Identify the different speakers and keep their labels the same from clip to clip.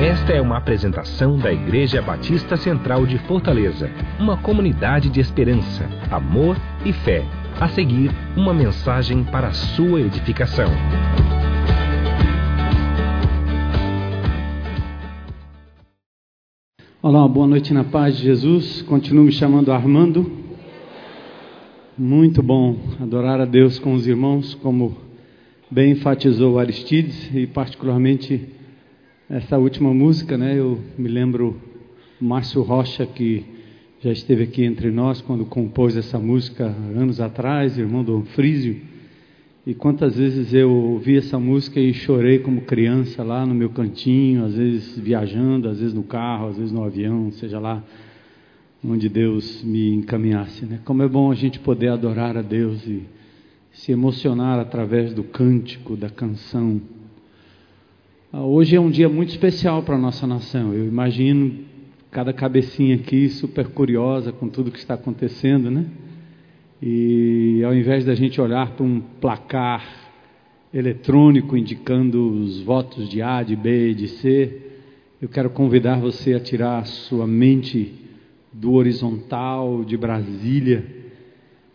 Speaker 1: Esta é uma apresentação da Igreja Batista Central de Fortaleza, uma comunidade de esperança, amor e fé. A seguir, uma mensagem para a sua edificação.
Speaker 2: Olá, boa noite na paz de Jesus. Continuo me chamando Armando. Muito bom adorar a Deus com os irmãos, como bem enfatizou Aristides, e particularmente essa última música, né? Eu me lembro Márcio Rocha, que já esteve aqui entre nós quando compôs essa música anos atrás, irmão do Frísio. E quantas vezes eu ouvi essa música e chorei como criança lá no meu cantinho, às vezes viajando, às vezes no carro, às vezes no avião, seja lá onde Deus me encaminhasse. Né? Como é bom a gente poder adorar a Deus e se emocionar através do cântico, da canção. Ah, hoje é um dia muito especial para a nossa nação. Eu imagino cada cabecinha aqui super curiosa com tudo que está acontecendo, né? E ao invés da gente olhar para um placar eletrônico indicando os votos de A, de B, de C, eu quero convidar você a tirar a sua mente do horizontal de Brasília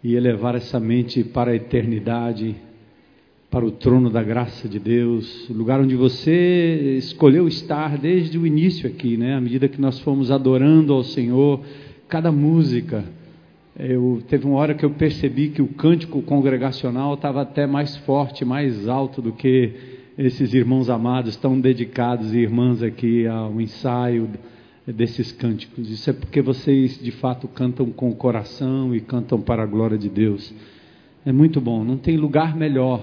Speaker 2: e elevar essa mente para a eternidade para o trono da graça de Deus, lugar onde você escolheu estar desde o início aqui, né? À medida que nós fomos adorando ao Senhor, cada música, eu teve uma hora que eu percebi que o cântico congregacional estava até mais forte, mais alto do que esses irmãos amados tão dedicados e irmãs aqui ao ensaio desses cânticos. Isso é porque vocês de fato cantam com o coração e cantam para a glória de Deus. É muito bom, não tem lugar melhor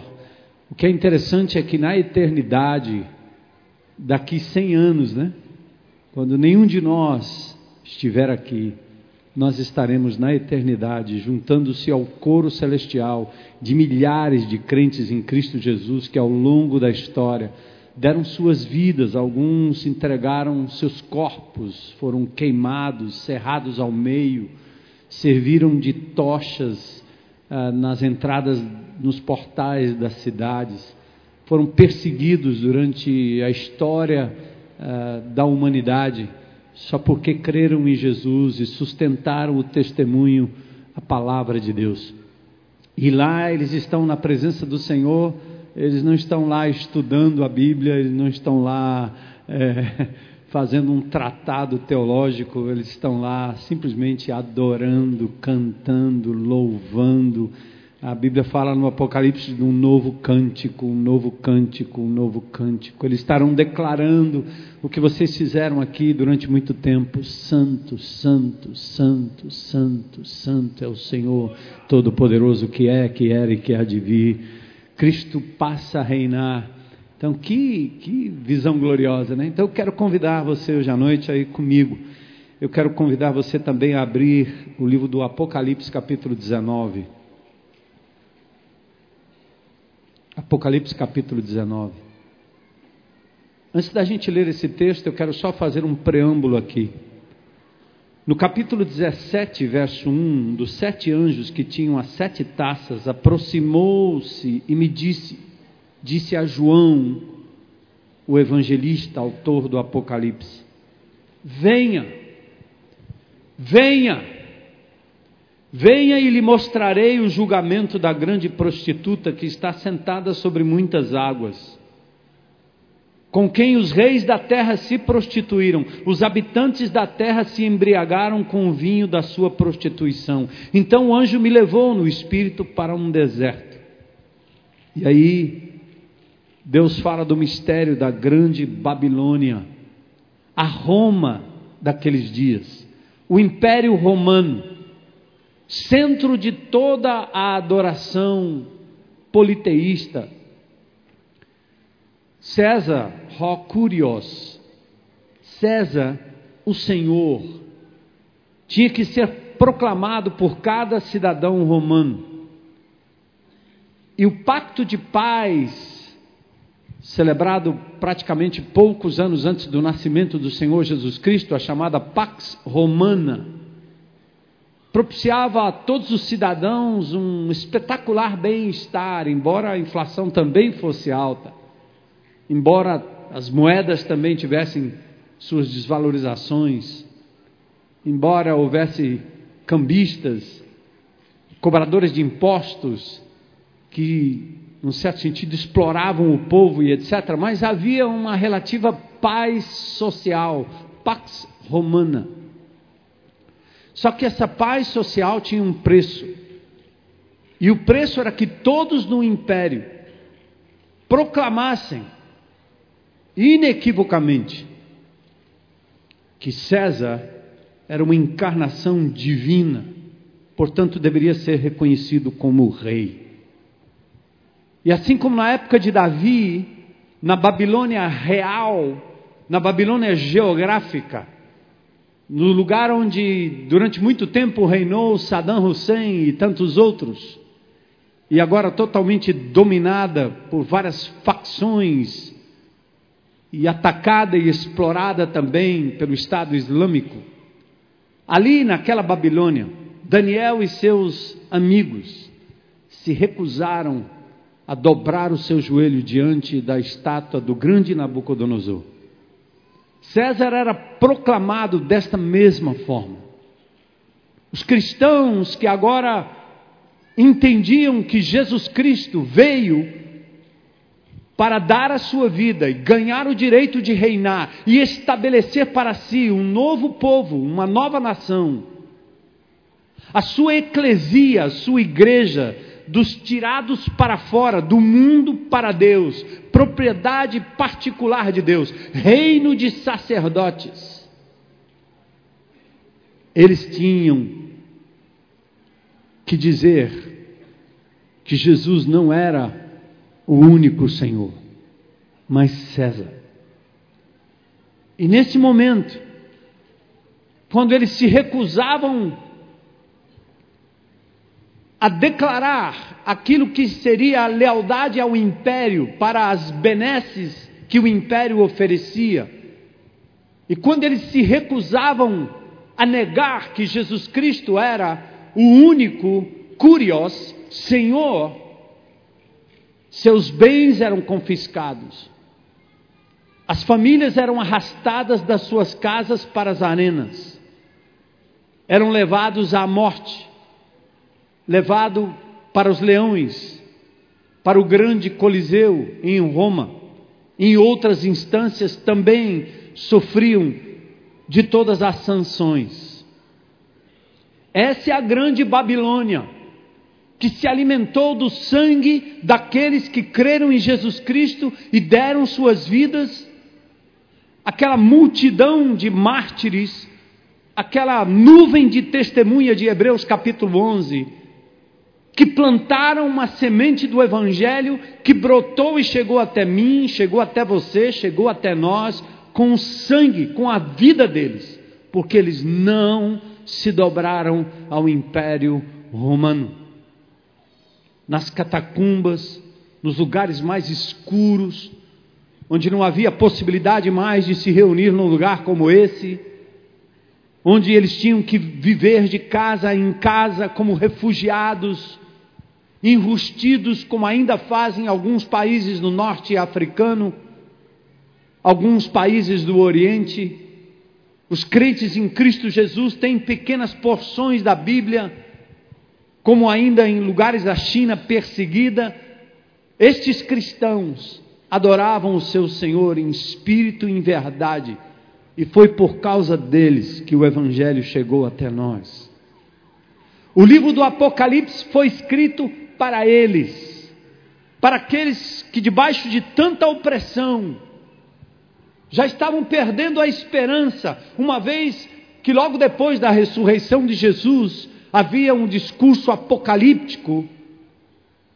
Speaker 2: o que é interessante é que na eternidade, daqui 100 anos, né? Quando nenhum de nós estiver aqui, nós estaremos na eternidade, juntando-se ao coro celestial de milhares de crentes em Cristo Jesus que ao longo da história deram suas vidas, alguns entregaram seus corpos, foram queimados, cerrados ao meio, serviram de tochas ah, nas entradas nos portais das cidades, foram perseguidos durante a história uh, da humanidade, só porque creram em Jesus e sustentaram o testemunho, a palavra de Deus. E lá eles estão na presença do Senhor, eles não estão lá estudando a Bíblia, eles não estão lá é, fazendo um tratado teológico, eles estão lá simplesmente adorando, cantando, louvando a Bíblia fala no Apocalipse de um novo cântico, um novo cântico, um novo cântico. Eles estarão declarando o que vocês fizeram aqui durante muito tempo: Santo, Santo, Santo, Santo, Santo é o Senhor Todo-Poderoso que é, que era e que há de vir. Cristo passa a reinar. Então, que, que visão gloriosa, né? Então, eu quero convidar você hoje à noite aí comigo. Eu quero convidar você também a abrir o livro do Apocalipse, capítulo 19. Apocalipse capítulo 19. Antes da gente ler esse texto, eu quero só fazer um preâmbulo aqui. No capítulo 17, verso 1, dos sete anjos que tinham as sete taças, aproximou-se e me disse, disse a João, o evangelista, autor do Apocalipse: Venha, venha. Venha e lhe mostrarei o julgamento da grande prostituta que está sentada sobre muitas águas, com quem os reis da terra se prostituíram, os habitantes da terra se embriagaram com o vinho da sua prostituição. Então o anjo me levou no espírito para um deserto. E aí, Deus fala do mistério da grande Babilônia, a Roma daqueles dias, o Império Romano centro de toda a adoração politeísta. César, Ró Curios, César, o Senhor, tinha que ser proclamado por cada cidadão romano. E o pacto de paz, celebrado praticamente poucos anos antes do nascimento do Senhor Jesus Cristo, a chamada Pax Romana, propiciava a todos os cidadãos um espetacular bem-estar, embora a inflação também fosse alta, embora as moedas também tivessem suas desvalorizações, embora houvesse cambistas, cobradores de impostos, que, num certo sentido, exploravam o povo e etc., mas havia uma relativa paz social, pax romana. Só que essa paz social tinha um preço. E o preço era que todos no império proclamassem inequivocamente que César era uma encarnação divina, portanto deveria ser reconhecido como rei. E assim como na época de Davi, na Babilônia real, na Babilônia geográfica, no lugar onde durante muito tempo reinou Saddam Hussein e tantos outros, e agora totalmente dominada por várias facções e atacada e explorada também pelo Estado Islâmico. Ali naquela Babilônia, Daniel e seus amigos se recusaram a dobrar o seu joelho diante da estátua do grande Nabucodonosor. César era proclamado desta mesma forma. Os cristãos que agora entendiam que Jesus Cristo veio para dar a sua vida e ganhar o direito de reinar e estabelecer para si um novo povo, uma nova nação. A sua eclesia, a sua igreja, dos tirados para fora, do mundo para Deus, propriedade particular de Deus, reino de sacerdotes. Eles tinham que dizer que Jesus não era o único Senhor, mas César. E nesse momento, quando eles se recusavam a declarar aquilo que seria a lealdade ao império para as benesses que o império oferecia, e quando eles se recusavam a negar que Jesus Cristo era o único Curios, Senhor, seus bens eram confiscados. As famílias eram arrastadas das suas casas para as arenas. Eram levados à morte, levado para os leões, para o grande Coliseu em Roma. Em outras instâncias também sofriam de todas as sanções. Essa é a grande Babilônia que se alimentou do sangue daqueles que creram em Jesus Cristo e deram suas vidas, aquela multidão de mártires, aquela nuvem de testemunha de Hebreus capítulo 11, que plantaram uma semente do Evangelho que brotou e chegou até mim, chegou até você, chegou até nós, com o sangue, com a vida deles, porque eles não se dobraram ao império romano. Nas catacumbas, nos lugares mais escuros, onde não havia possibilidade mais de se reunir num lugar como esse, onde eles tinham que viver de casa em casa como refugiados, enrustidos como ainda fazem alguns países no norte africano, alguns países do Oriente. Os crentes em Cristo Jesus têm pequenas porções da Bíblia como ainda em lugares da China perseguida, estes cristãos adoravam o seu Senhor em espírito e em verdade, e foi por causa deles que o Evangelho chegou até nós. O livro do Apocalipse foi escrito para eles, para aqueles que, debaixo de tanta opressão, já estavam perdendo a esperança, uma vez que logo depois da ressurreição de Jesus, havia um discurso apocalíptico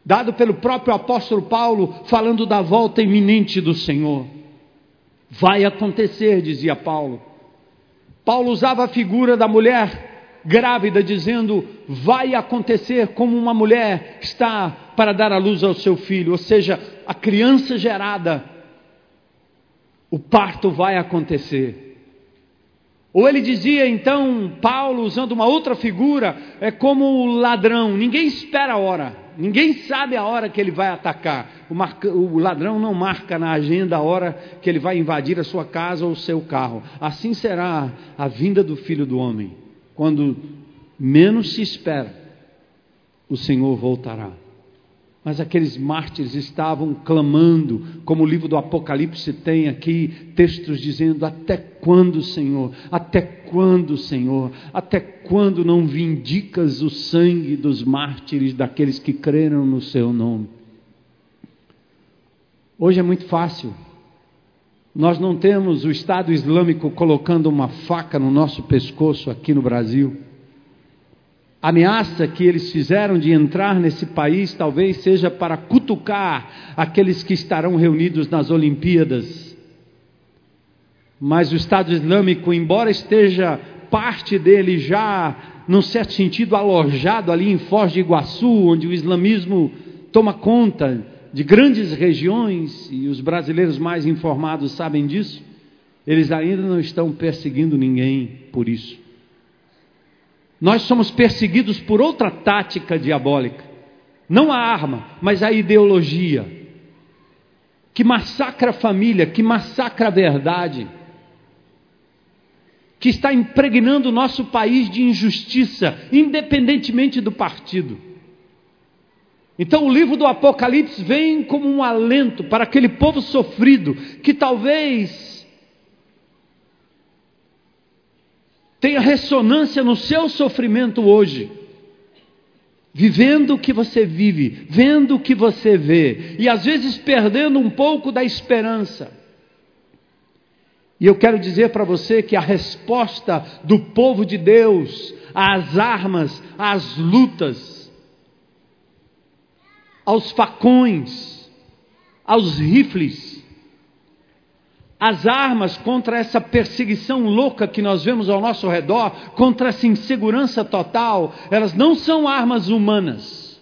Speaker 2: dado pelo próprio apóstolo Paulo, falando da volta iminente do Senhor. Vai acontecer, dizia Paulo. Paulo usava a figura da mulher grávida, dizendo: vai acontecer como uma mulher está para dar a luz ao seu filho, ou seja, a criança gerada, o parto vai acontecer. Ou ele dizia então, Paulo, usando uma outra figura, é como o ladrão, ninguém espera a hora, ninguém sabe a hora que ele vai atacar. O, o, ladrão não marca na agenda a hora que ele vai invadir a sua casa ou o seu carro. Assim será a vinda do filho do homem, quando menos se espera, o Senhor voltará. Mas aqueles mártires estavam clamando, como o livro do Apocalipse tem aqui textos dizendo: Até quando, Senhor? Até quando, Senhor? Até quando não vindicas o sangue dos mártires, daqueles que creram no Seu nome? Hoje é muito fácil. Nós não temos o Estado Islâmico colocando uma faca no nosso pescoço aqui no Brasil ameaça que eles fizeram de entrar nesse país talvez seja para cutucar aqueles que estarão reunidos nas Olimpíadas. Mas o Estado Islâmico, embora esteja parte dele já, num certo sentido, alojado ali em Foz de Iguaçu, onde o islamismo toma conta de grandes regiões, e os brasileiros mais informados sabem disso, eles ainda não estão perseguindo ninguém por isso. Nós somos perseguidos por outra tática diabólica. Não a arma, mas a ideologia. Que massacra a família, que massacra a verdade. Que está impregnando o nosso país de injustiça, independentemente do partido. Então o livro do Apocalipse vem como um alento para aquele povo sofrido que talvez tenha ressonância no seu sofrimento hoje. Vivendo o que você vive, vendo o que você vê, e às vezes perdendo um pouco da esperança. E eu quero dizer para você que a resposta do povo de Deus às armas, às lutas, aos facões, aos rifles, as armas contra essa perseguição louca que nós vemos ao nosso redor, contra essa insegurança total, elas não são armas humanas.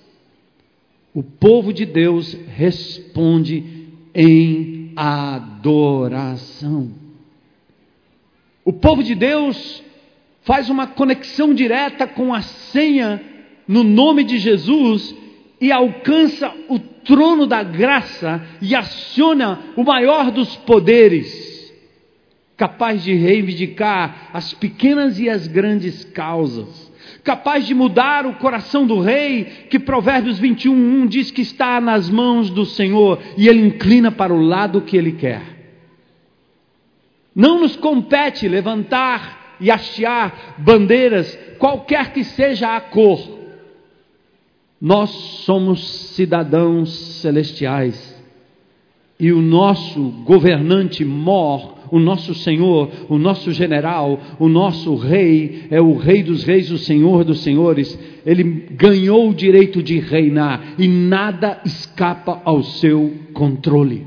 Speaker 2: O povo de Deus responde em adoração. O povo de Deus faz uma conexão direta com a senha no nome de Jesus e alcança o trono da graça e aciona o maior dos poderes, capaz de reivindicar as pequenas e as grandes causas, capaz de mudar o coração do rei, que Provérbios 21, diz que está nas mãos do Senhor e ele inclina para o lado que ele quer. Não nos compete levantar e hastear bandeiras, qualquer que seja a cor nós somos cidadãos celestiais. E o nosso governante mor, o nosso Senhor, o nosso general, o nosso rei, é o rei dos reis, o Senhor dos senhores. Ele ganhou o direito de reinar e nada escapa ao seu controle.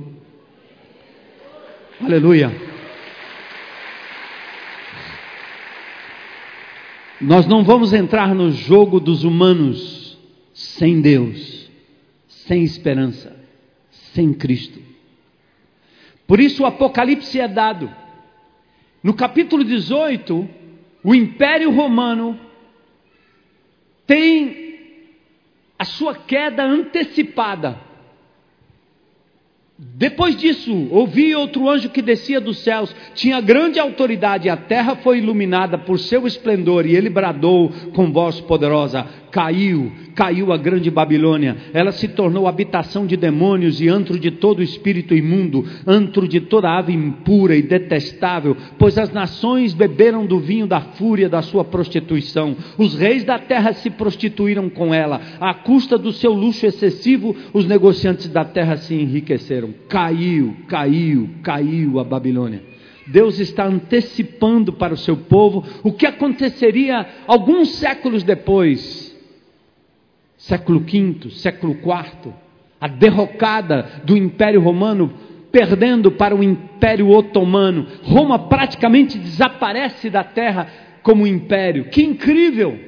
Speaker 2: Aleluia. Nós não vamos entrar no jogo dos humanos sem Deus, sem esperança, sem Cristo. Por isso o Apocalipse é dado. No capítulo 18, o Império Romano tem a sua queda antecipada. Depois disso, ouvi outro anjo que descia dos céus, tinha grande autoridade, a terra foi iluminada por seu esplendor, e ele bradou com voz poderosa: Caiu, caiu a grande Babilônia, ela se tornou habitação de demônios e antro de todo espírito imundo, antro de toda ave impura e detestável, pois as nações beberam do vinho da fúria da sua prostituição, os reis da terra se prostituíram com ela, à custa do seu luxo excessivo, os negociantes da terra se enriqueceram. Caiu, caiu, caiu a Babilônia. Deus está antecipando para o seu povo o que aconteceria alguns séculos depois século V, século IV, a derrocada do Império Romano, perdendo para o Império Otomano. Roma praticamente desaparece da terra como império. Que incrível!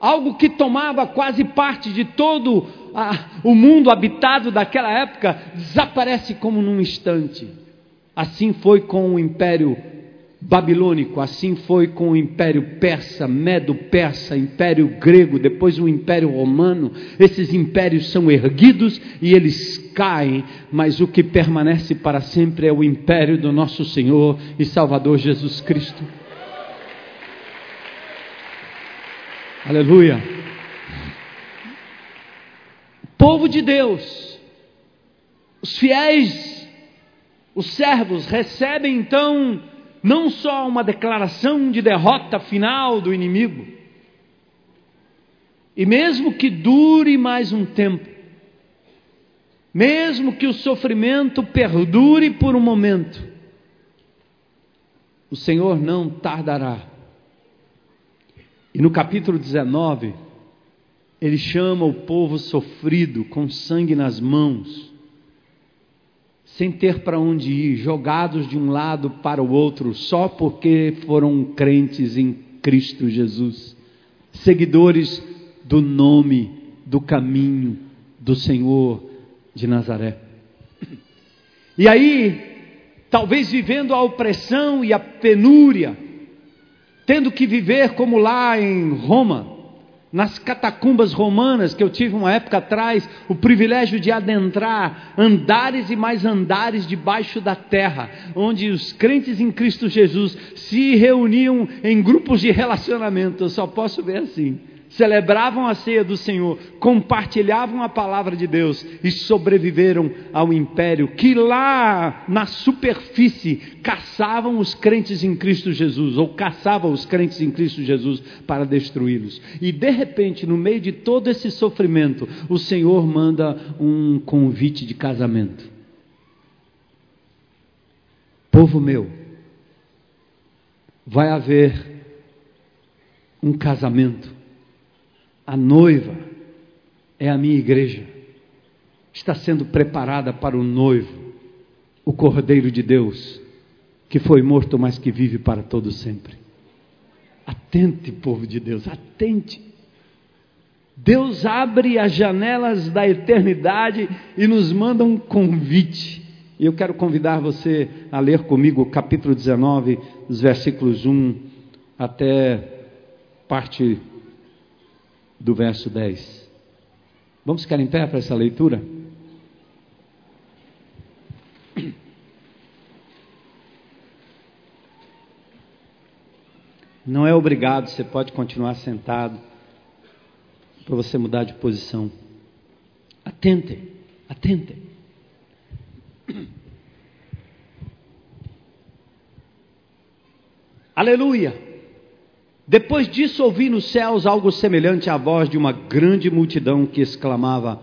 Speaker 2: Algo que tomava quase parte de todo a, o mundo habitado daquela época desaparece como num instante. Assim foi com o Império babilônico, assim foi com o Império Persa, Medo-Persa, Império Grego, depois o Império Romano. Esses impérios são erguidos e eles caem, mas o que permanece para sempre é o império do nosso Senhor e Salvador Jesus Cristo. Aleluia. Povo de Deus, os fiéis, os servos recebem então não só uma declaração de derrota final do inimigo, e mesmo que dure mais um tempo, mesmo que o sofrimento perdure por um momento, o Senhor não tardará. E no capítulo 19, ele chama o povo sofrido, com sangue nas mãos, sem ter para onde ir, jogados de um lado para o outro, só porque foram crentes em Cristo Jesus, seguidores do nome, do caminho do Senhor de Nazaré. E aí, talvez vivendo a opressão e a penúria, tendo que viver como lá em Roma, nas catacumbas romanas, que eu tive uma época atrás o privilégio de adentrar andares e mais andares debaixo da terra, onde os crentes em Cristo Jesus se reuniam em grupos de relacionamento. Eu só posso ver assim celebravam a ceia do Senhor, compartilhavam a palavra de Deus e sobreviveram ao império que lá na superfície caçavam os crentes em Cristo Jesus, ou caçavam os crentes em Cristo Jesus para destruí-los. E de repente, no meio de todo esse sofrimento, o Senhor manda um convite de casamento. Povo meu, vai haver um casamento a noiva é a minha igreja. Está sendo preparada para o noivo, o Cordeiro de Deus, que foi morto, mas que vive para todo sempre. Atente, povo de Deus, atente. Deus abre as janelas da eternidade e nos manda um convite. E eu quero convidar você a ler comigo o capítulo 19, os versículos 1 até parte do verso 10. Vamos ficar em pé para essa leitura? Não é obrigado, você pode continuar sentado para você mudar de posição. Atentem, atentem. Aleluia. Depois disso, ouvi nos céus algo semelhante à voz de uma grande multidão que exclamava: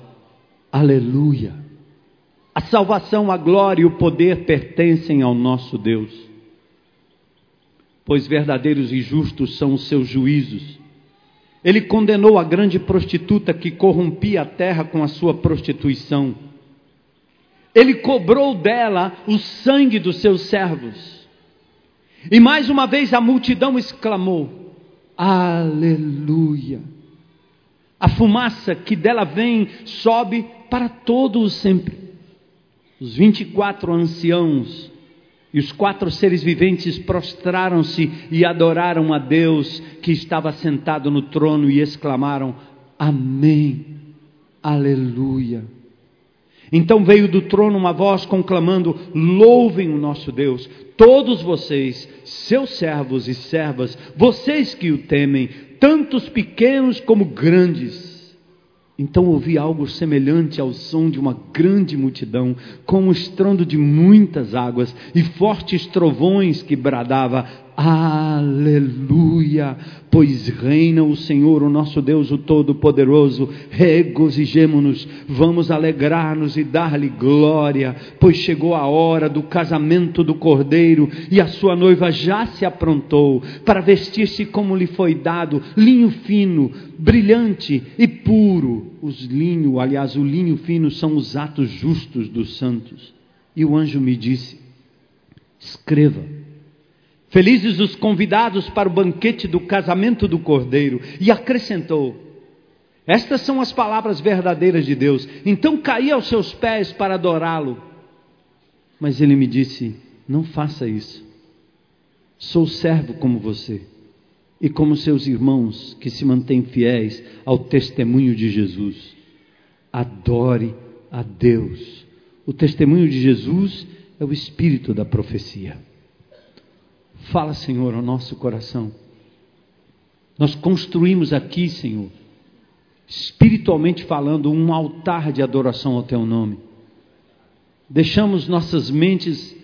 Speaker 2: Aleluia! A salvação, a glória e o poder pertencem ao nosso Deus. Pois verdadeiros e justos são os seus juízos. Ele condenou a grande prostituta que corrompia a terra com a sua prostituição. Ele cobrou dela o sangue dos seus servos. E mais uma vez a multidão exclamou: Aleluia. A fumaça que dela vem sobe para todo o sempre. Os 24 anciãos e os quatro seres viventes prostraram-se e adoraram a Deus que estava sentado no trono e exclamaram: Amém. Aleluia. Então veio do trono uma voz conclamando: Louvem o nosso Deus, todos vocês, seus servos e servas, vocês que o temem, tantos pequenos como grandes. Então ouvi algo semelhante ao som de uma grande multidão, com o estrondo de muitas águas e fortes trovões que bradava: Aleluia! Pois reina o Senhor, o nosso Deus, o Todo-Poderoso. Regozijemo-nos, vamos alegrar-nos e dar-lhe glória, pois chegou a hora do casamento do Cordeiro e a sua noiva já se aprontou para vestir-se como lhe foi dado, linho fino, brilhante e puro. Os linho, aliás, o linho fino são os atos justos dos santos. E o anjo me disse: Escreva Felizes os convidados para o banquete do casamento do Cordeiro. E acrescentou: Estas são as palavras verdadeiras de Deus. Então caí aos seus pés para adorá-lo. Mas ele me disse: Não faça isso. Sou servo como você e como seus irmãos que se mantêm fiéis ao testemunho de Jesus. Adore a Deus. O testemunho de Jesus é o espírito da profecia. Fala, Senhor, ao nosso coração. Nós construímos aqui, Senhor, espiritualmente falando, um altar de adoração ao Teu nome. Deixamos nossas mentes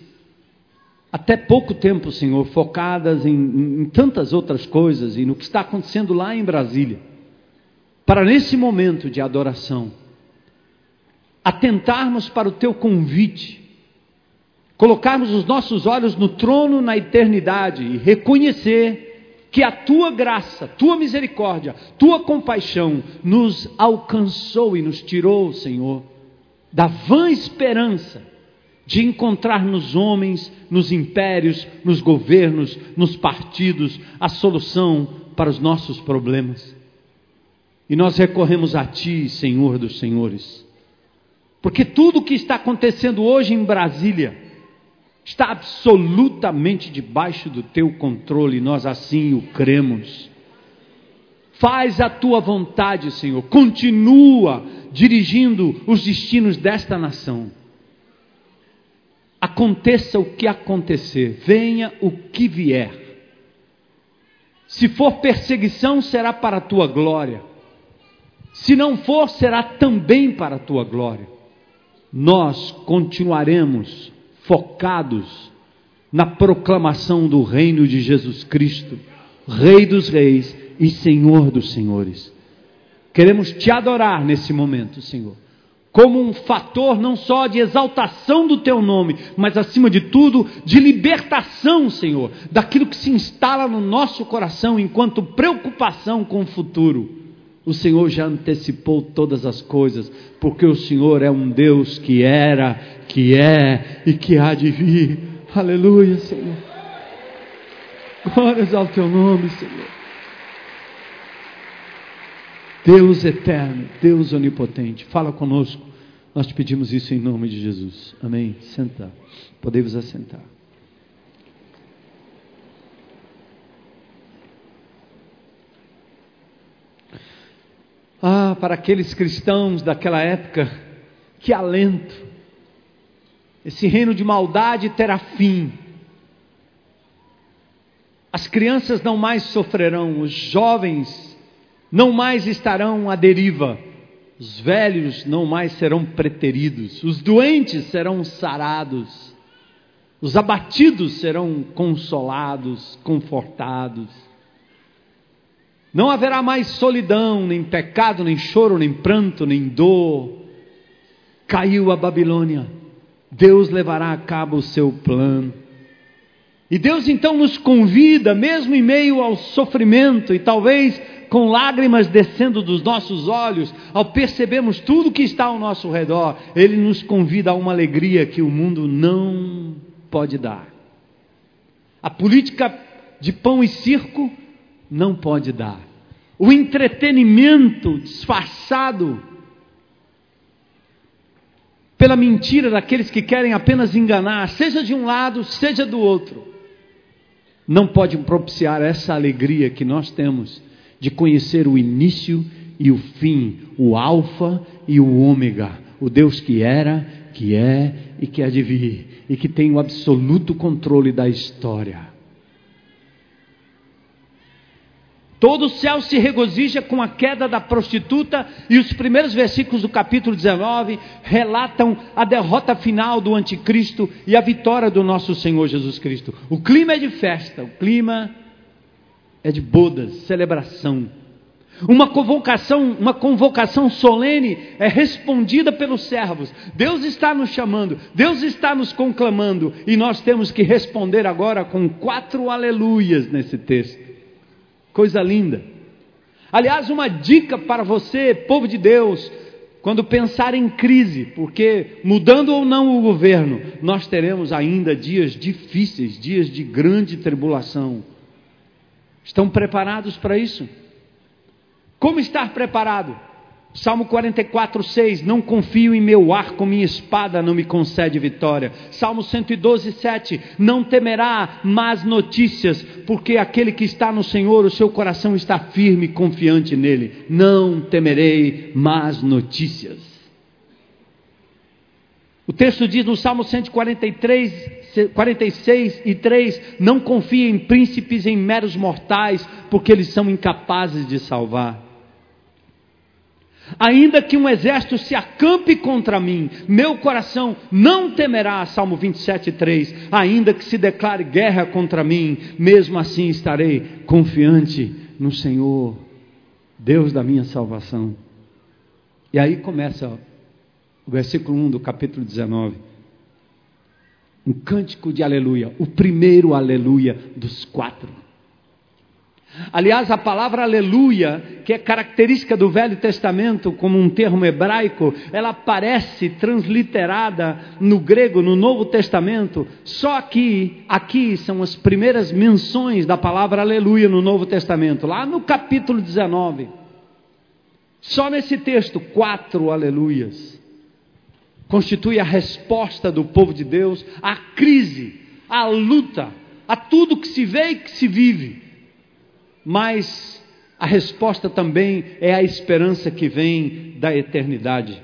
Speaker 2: até pouco tempo, Senhor, focadas em, em, tantas outras coisas e no que está acontecendo lá em Brasília, para nesse momento de adoração, atentarmos para o Teu convite, colocarmos os nossos olhos no trono na eternidade e reconhecer que a Tua graça, Tua misericórdia, Tua compaixão nos alcançou e nos tirou, Senhor, da vã esperança de encontrar nos homens, nos impérios, nos governos, nos partidos, a solução para os nossos problemas. E nós recorremos a Ti, Senhor dos Senhores, porque tudo o que está acontecendo hoje em Brasília está absolutamente debaixo do Teu controle, nós assim o cremos. Faz a tua vontade, Senhor. Continua dirigindo os destinos desta nação. Aconteça o que acontecer, venha o que vier. Se for perseguição, será para a tua glória. Se não for, será também para a tua glória. Nós continuaremos focados na proclamação do reino de Jesus Cristo, Rei dos Reis e Senhor dos Senhores. Queremos te adorar nesse momento, Senhor como um fator não só de exaltação do teu nome, mas acima de tudo de libertação, Senhor, daquilo que se instala no nosso coração enquanto preocupação com o futuro. O Senhor já antecipou todas as coisas, porque o Senhor é um Deus que era, que é e que há de vir. Aleluia, Senhor. Glórias ao teu nome, Senhor. Deus eterno, Deus onipotente, fala conosco. Nós te pedimos isso em nome de Jesus. Amém. Senta. Podemos assentar. Ah, para aqueles cristãos daquela época, que alento. Esse reino de maldade terá fim. As crianças não mais sofrerão, os jovens não mais estarão à deriva, os velhos não mais serão preteridos, os doentes serão sarados, os abatidos serão consolados, confortados. Não haverá mais solidão, nem pecado, nem choro, nem pranto, nem dor. Caiu a Babilônia, Deus levará a cabo o seu plano. E Deus então nos convida, mesmo em meio ao sofrimento e talvez com lágrimas descendo dos nossos olhos, ao percebermos tudo que está ao nosso redor, Ele nos convida a uma alegria que o mundo não pode dar. A política de pão e circo não pode dar. O entretenimento disfarçado pela mentira daqueles que querem apenas enganar, seja de um lado, seja do outro, não pode propiciar essa alegria que nós temos de conhecer o início e o fim, o Alfa e o Ômega, o Deus que era, que é e que há de vir, e que tem o absoluto controle da história. Todo o céu se regozija com a queda da prostituta, e os primeiros versículos do capítulo 19 relatam a derrota final do anticristo e a vitória do nosso Senhor Jesus Cristo. O clima é de festa, o clima é de bodas, celebração. Uma convocação, uma convocação solene é respondida pelos servos. Deus está nos chamando, Deus está nos conclamando e nós temos que responder agora com quatro aleluias nesse texto. Coisa linda. Aliás, uma dica para você, povo de Deus, quando pensar em crise, porque mudando ou não o governo, nós teremos ainda dias difíceis, dias de grande tribulação. Estão preparados para isso? Como estar preparado? Salmo 44, 6: Não confio em meu arco, minha espada não me concede vitória. Salmo 112, 7: Não temerá más notícias, porque aquele que está no Senhor, o seu coração está firme e confiante nele. Não temerei más notícias. O texto diz no Salmo 143, 46 e 3: Não confie em príncipes, em meros mortais, porque eles são incapazes de salvar. Ainda que um exército se acampe contra mim, meu coração não temerá, Salmo 27, 3. Ainda que se declare guerra contra mim, mesmo assim estarei confiante no Senhor, Deus da minha salvação. E aí começa o versículo 1 do capítulo 19. Um cântico de aleluia, o primeiro aleluia dos quatro. Aliás, a palavra aleluia, que é característica do Velho Testamento como um termo hebraico, ela aparece transliterada no grego, no Novo Testamento. Só que aqui são as primeiras menções da palavra aleluia no Novo Testamento, lá no capítulo 19. Só nesse texto, quatro aleluias constitui a resposta do povo de Deus à crise, à luta, a tudo que se vê e que se vive. Mas a resposta também é a esperança que vem da eternidade.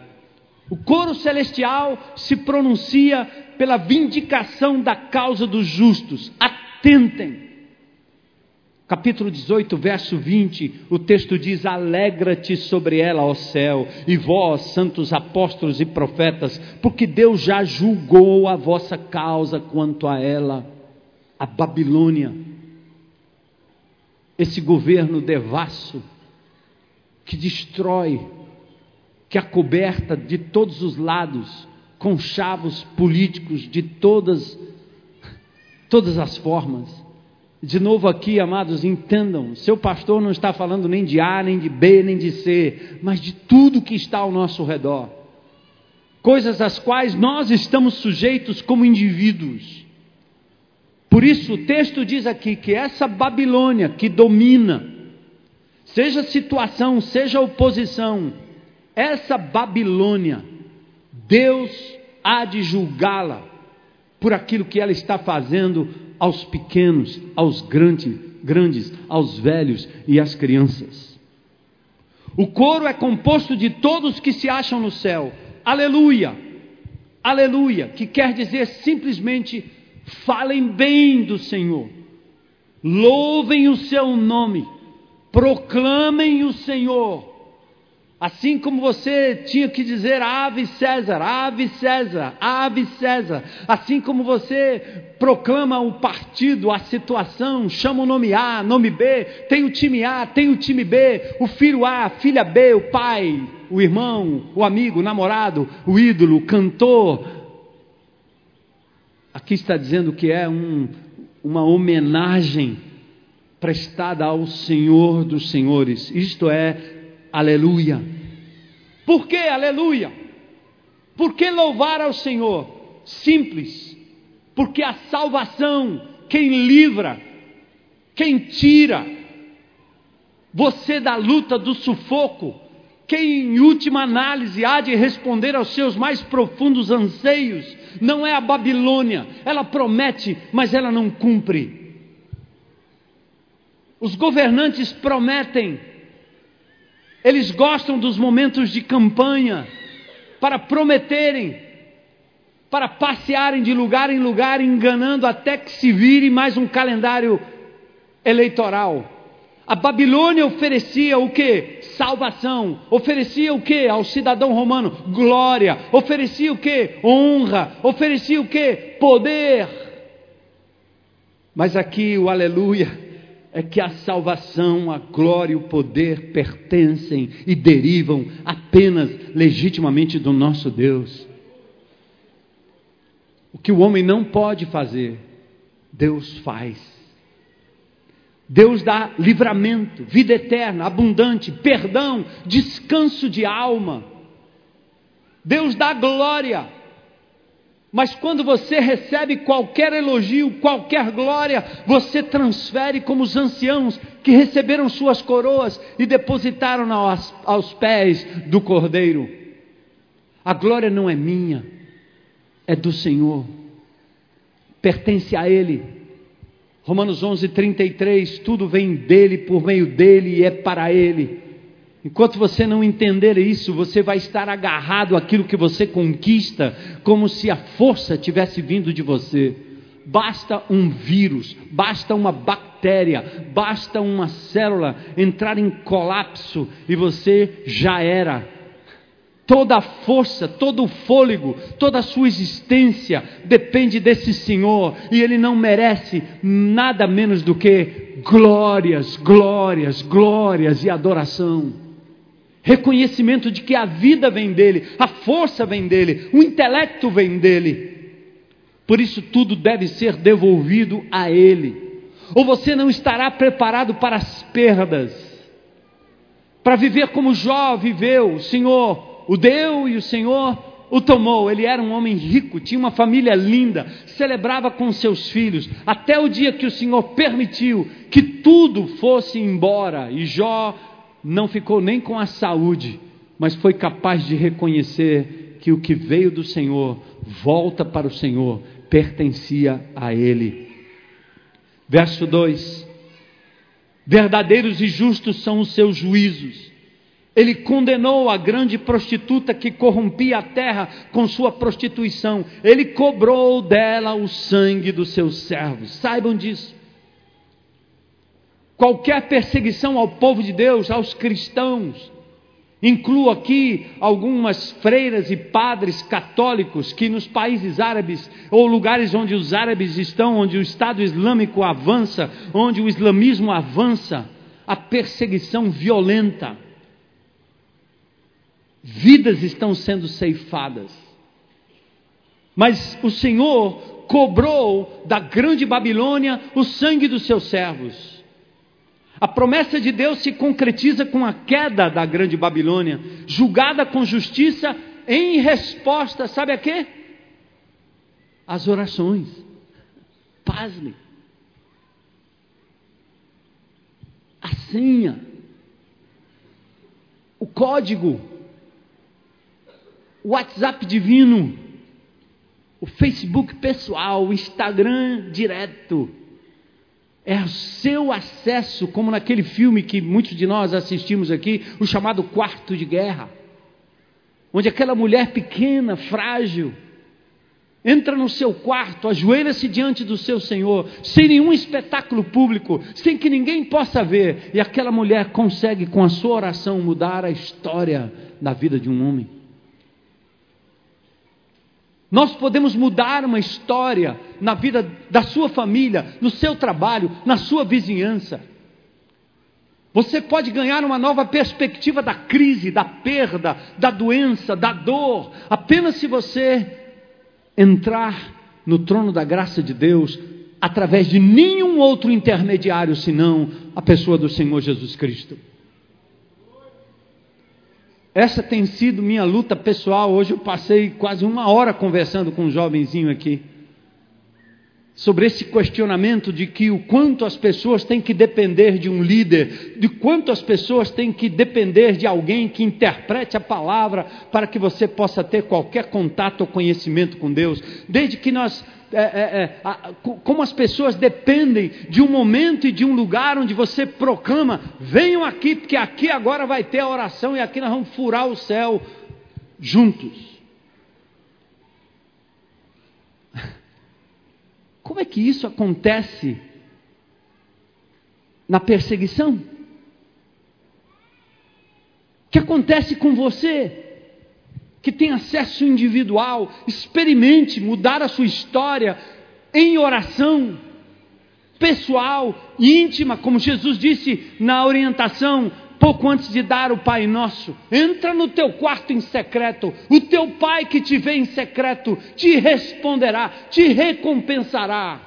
Speaker 2: O coro celestial se pronuncia pela vindicação da causa dos justos. Atentem Capítulo 18, verso 20, o texto diz: Alegra-te sobre ela, ó céu, e vós, santos apóstolos e profetas, porque Deus já julgou a vossa causa quanto a ela, a Babilônia, esse governo devasso, que destrói, que acoberta de todos os lados, com chavos políticos de todas, todas as formas de novo aqui, amados, entendam: seu pastor não está falando nem de A, nem de B, nem de C, mas de tudo que está ao nosso redor. Coisas às quais nós estamos sujeitos como indivíduos. Por isso, o texto diz aqui que essa Babilônia que domina, seja situação, seja oposição, essa Babilônia, Deus há de julgá-la por aquilo que ela está fazendo aos pequenos, aos grandes, grandes, aos velhos e às crianças. O coro é composto de todos que se acham no céu. Aleluia! Aleluia! Que quer dizer simplesmente falem bem do Senhor, louvem o seu nome, proclamem o Senhor Assim como você tinha que dizer ave César, ave César, ave César. Assim como você proclama o partido, a situação, chama o nome A, nome B, tem o time A, tem o time B, o filho A, a filha B, o pai, o irmão, o amigo, o namorado, o ídolo, o cantor. Aqui está dizendo que é um, uma homenagem prestada ao Senhor dos Senhores, isto é, Aleluia. Por que aleluia? Por que louvar ao Senhor? Simples. Porque a salvação, quem livra, quem tira você da luta, do sufoco, quem em última análise há de responder aos seus mais profundos anseios, não é a Babilônia, ela promete, mas ela não cumpre. Os governantes prometem, eles gostam dos momentos de campanha para prometerem, para passearem de lugar em lugar, enganando até que se vire mais um calendário eleitoral. A Babilônia oferecia o que? Salvação. Oferecia o que ao cidadão romano? Glória. Oferecia o que? Honra. Oferecia o que? Poder. Mas aqui o aleluia é que a salvação, a glória e o poder pertencem e derivam apenas legitimamente do nosso Deus. O que o homem não pode fazer, Deus faz. Deus dá livramento, vida eterna, abundante, perdão, descanso de alma. Deus dá glória. Mas quando você recebe qualquer elogio, qualquer glória, você transfere como os anciãos que receberam suas coroas e depositaram aos, aos pés do Cordeiro. A glória não é minha, é do Senhor, pertence a Ele. Romanos 11, 33, tudo vem dele, por meio dele e é para Ele. Enquanto você não entender isso, você vai estar agarrado àquilo que você conquista, como se a força tivesse vindo de você. Basta um vírus, basta uma bactéria, basta uma célula entrar em colapso e você já era. Toda a força, todo o fôlego, toda a sua existência depende desse Senhor e Ele não merece nada menos do que glórias, glórias, glórias e adoração reconhecimento de que a vida vem dele, a força vem dele, o intelecto vem dele. Por isso tudo deve ser devolvido a ele. Ou você não estará preparado para as perdas, para viver como Jó viveu. Senhor o deu e o Senhor o tomou. Ele era um homem rico, tinha uma família linda, celebrava com seus filhos, até o dia que o Senhor permitiu que tudo fosse embora. E Jó não ficou nem com a saúde, mas foi capaz de reconhecer que o que veio do Senhor volta para o Senhor, pertencia a Ele. Verso 2: Verdadeiros e justos são os seus juízos. Ele condenou a grande prostituta que corrompia a terra com sua prostituição. Ele cobrou dela o sangue dos seus servos. Saibam disso. Qualquer perseguição ao povo de Deus, aos cristãos, incluo aqui algumas freiras e padres católicos que nos países árabes, ou lugares onde os árabes estão, onde o Estado Islâmico avança, onde o islamismo avança, a perseguição violenta. Vidas estão sendo ceifadas. Mas o Senhor cobrou da grande Babilônia o sangue dos seus servos. A promessa de Deus se concretiza com a queda da grande Babilônia, julgada com justiça em resposta, sabe a quê? As orações. Pasme. A senha. O código. O WhatsApp divino. O Facebook pessoal, o Instagram direto é o seu acesso, como naquele filme que muitos de nós assistimos aqui, o chamado Quarto de Guerra, onde aquela mulher pequena, frágil, entra no seu quarto, ajoelha-se diante do seu Senhor, sem nenhum espetáculo público, sem que ninguém possa ver, e aquela mulher consegue, com a sua oração, mudar a história da vida de um homem. Nós podemos mudar uma história na vida da sua família, no seu trabalho, na sua vizinhança. Você pode ganhar uma nova perspectiva da crise, da perda, da doença, da dor, apenas se você entrar no trono da graça de Deus através de nenhum outro intermediário senão a pessoa do Senhor Jesus Cristo. Essa tem sido minha luta pessoal. Hoje eu passei quase uma hora conversando com um jovenzinho aqui sobre esse questionamento de que o quanto as pessoas têm que depender de um líder, de quanto as pessoas têm que depender de alguém que interprete a palavra para que você possa ter qualquer contato ou conhecimento com Deus. Desde que nós é, é, é, a, como as pessoas dependem de um momento e de um lugar onde você proclama: venham aqui, porque aqui agora vai ter a oração e aqui nós vamos furar o céu juntos. Como é que isso acontece na perseguição? O que acontece com você? Que tem acesso individual, experimente mudar a sua história em oração pessoal, íntima, como Jesus disse na orientação pouco antes de dar o Pai Nosso. Entra no teu quarto em secreto, o teu Pai que te vê em secreto te responderá, te recompensará.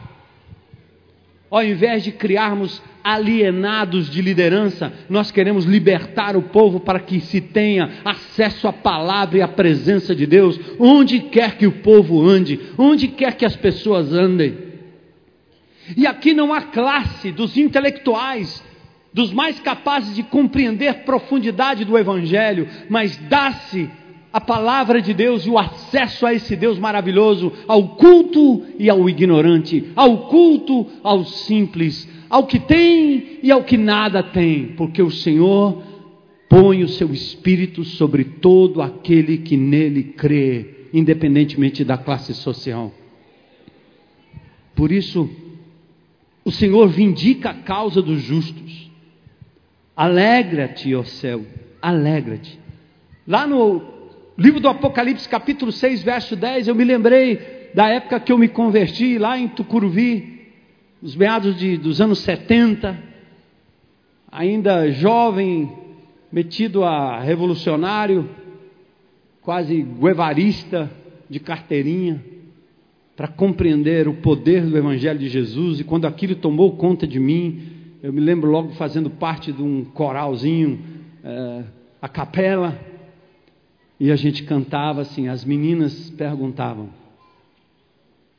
Speaker 2: Ao invés de criarmos alienados de liderança, nós queremos libertar o povo para que se tenha acesso à palavra e à presença de Deus, onde quer que o povo ande, onde quer que as pessoas andem. E aqui não há classe dos intelectuais, dos mais capazes de compreender profundidade do Evangelho, mas dá-se a palavra de Deus e o acesso a esse Deus maravilhoso ao culto e ao ignorante, ao culto, ao simples, ao que tem e ao que nada tem, porque o Senhor põe o seu espírito sobre todo aquele que nele crê, independentemente da classe social. Por isso, o Senhor vindica a causa dos justos. Alegra-te, ó céu, alegra-te. Lá no livro do Apocalipse, capítulo 6, verso 10, eu me lembrei da época que eu me converti lá em Tucuruvi, nos meados de, dos anos 70, ainda jovem, metido a revolucionário, quase guevarista de carteirinha para compreender o poder do Evangelho de Jesus, e quando aquilo tomou conta de mim, eu me lembro logo fazendo parte de um coralzinho, é, a capela, e a gente cantava assim, as meninas perguntavam,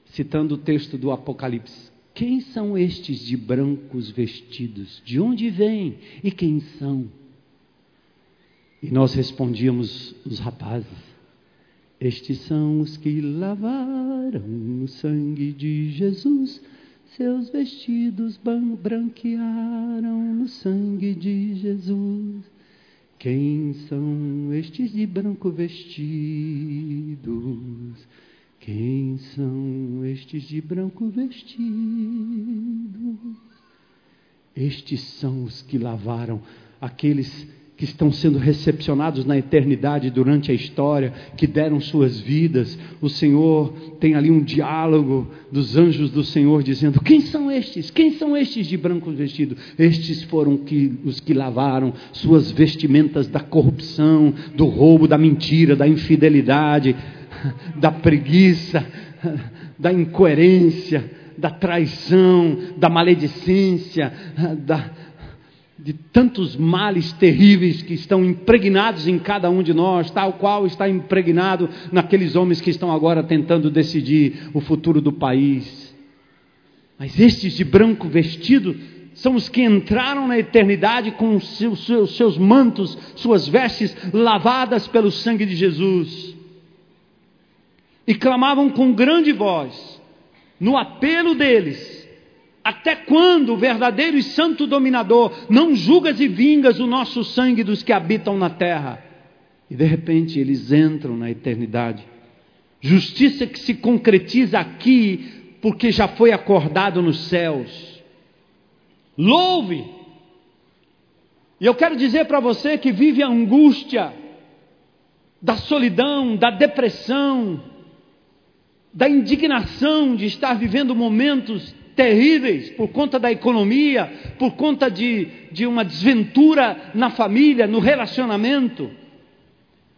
Speaker 2: citando o texto do Apocalipse: Quem são estes de brancos vestidos? De onde vêm e quem são? E nós respondíamos, os rapazes, estes são os que lavaram no sangue de Jesus, seus vestidos branquearam no sangue de Jesus. Quem são estes de branco vestidos? Quem são estes de branco vestidos? Estes são os que lavaram aqueles que estão sendo recepcionados na eternidade durante a história, que deram suas vidas. O Senhor tem ali um diálogo dos anjos do Senhor dizendo: Quem são estes? Quem são estes de branco vestido? Estes foram que, os que lavaram suas vestimentas da corrupção, do roubo, da mentira, da infidelidade, da preguiça, da incoerência, da traição, da maledicência, da de tantos males terríveis que estão impregnados em cada um de nós, tal qual está impregnado naqueles homens que estão agora tentando decidir o futuro do país. Mas estes de branco vestido são os que entraram na eternidade com seus, seus mantos, suas vestes lavadas pelo sangue de Jesus. E clamavam com grande voz, no apelo deles, até quando, verdadeiro e santo dominador, não julgas e vingas o nosso sangue dos que habitam na terra? E de repente eles entram na eternidade. Justiça que se concretiza aqui, porque já foi acordado nos céus. Louve! E eu quero dizer para você que vive a angústia da solidão, da depressão, da indignação de estar vivendo momentos terríveis por conta da economia, por conta de, de uma desventura na família, no relacionamento.